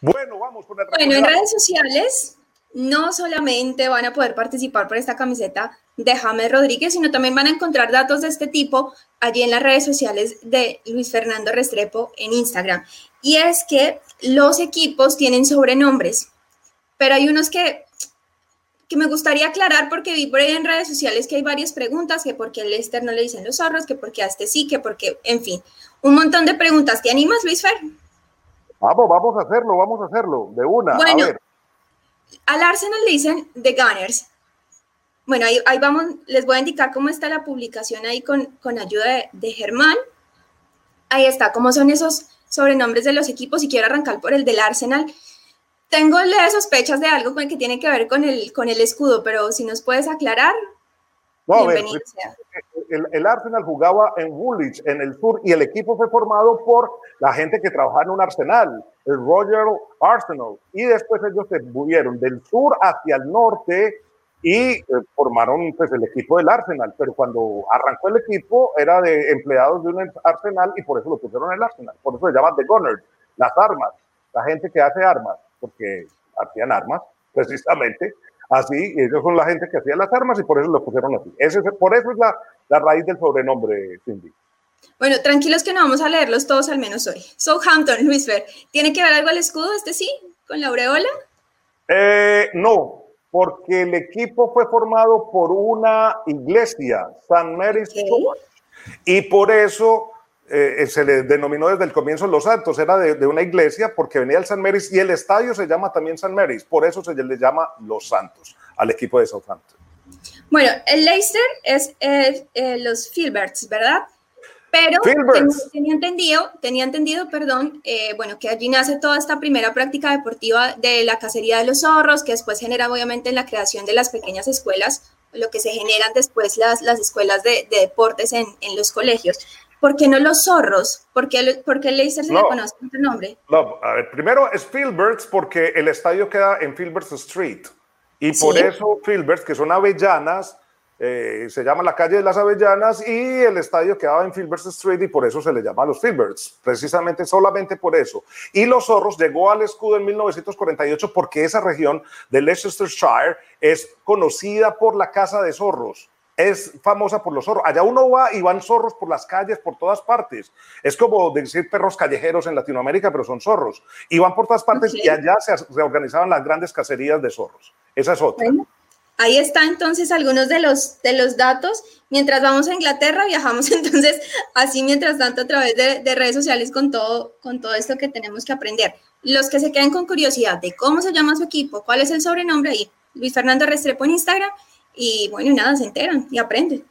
Bueno, vamos con el Bueno, en redes sociales no solamente van a poder participar por esta camiseta de James Rodríguez, sino también van a encontrar datos de este tipo allí en las redes sociales de Luis Fernando Restrepo en Instagram. Y es que los equipos tienen sobrenombres, pero hay unos que, que me gustaría aclarar porque vi por ahí en redes sociales que hay varias preguntas, que por qué al Lester no le dicen los zorros, que por qué a este sí, que por qué, en fin, un montón de preguntas. ¿Te animas, Luis Fer? Vamos, vamos a hacerlo, vamos a hacerlo, de una. Bueno, a ver. al Arsenal le dicen The Gunners. Bueno, ahí, ahí, vamos, les voy a indicar cómo está la publicación ahí con, con ayuda de, de, Germán. Ahí está, cómo son esos sobrenombres de los equipos y quiero arrancar por el del Arsenal. Tengo le sospechas de algo que tiene que ver con el, con el escudo, pero si nos puedes aclarar, no, bienvenido ver, el, Arsenal jugaba en Woolwich, en el sur, y el equipo fue formado por la gente que trabajaba en un arsenal, el Royal Arsenal, y después ellos se movieron del sur hacia el norte y eh, formaron pues el equipo del Arsenal, pero cuando arrancó el equipo era de empleados de un arsenal y por eso lo pusieron el Arsenal, por eso se llama The Gunners, las armas, la gente que hace armas, porque hacían armas precisamente, así, ellos son la gente que hacía las armas y por eso lo pusieron así. Ese, por eso es la, la raíz del sobrenombre, Cindy. Bueno, tranquilos que no vamos a leerlos todos al menos hoy. Southampton, Luis Fer, ¿tiene que ver algo el escudo este sí? ¿Con la aureola? Eh, no, porque el equipo fue formado por una iglesia, San Mary's okay. Church, y por eso eh, se le denominó desde el comienzo Los Santos, era de, de, una iglesia porque venía el San Mary's y el estadio se llama también San Mary's, por eso se le llama Los Santos al equipo de Southampton. Bueno, el Leicester es eh, eh, los Filberts, ¿verdad? Pero tenía, tenía, entendido, tenía entendido, perdón, eh, bueno, que allí nace toda esta primera práctica deportiva de la cacería de los zorros, que después genera obviamente en la creación de las pequeñas escuelas, lo que se generan después las, las escuelas de, de deportes en, en, los colegios. ¿Por qué no los zorros? ¿Por qué, por qué Leicester se no, le conoce otro nombre? No, a ver, primero es Filberts porque el estadio queda en Filberts Street. Y por ¿Sí? eso Filberts, que son avellanas, eh, se llama la calle de las avellanas y el estadio quedaba en Filberts Street y por eso se le llama los Filberts, precisamente solamente por eso. Y los zorros llegó al escudo en 1948 porque esa región de Leicestershire es conocida por la caza de zorros. Es famosa por los zorros. Allá uno va y van zorros por las calles, por todas partes. Es como decir perros callejeros en Latinoamérica, pero son zorros. Y van por todas partes okay. y allá se reorganizaban las grandes cacerías de zorros. Esa es otra. Ahí está entonces algunos de los, de los datos. Mientras vamos a Inglaterra, viajamos entonces así mientras tanto a través de, de, redes sociales con todo, con todo esto que tenemos que aprender. Los que se queden con curiosidad de cómo se llama su equipo, cuál es el sobrenombre ahí, Luis Fernando Restrepo en Instagram y bueno, nada, se enteran y aprenden.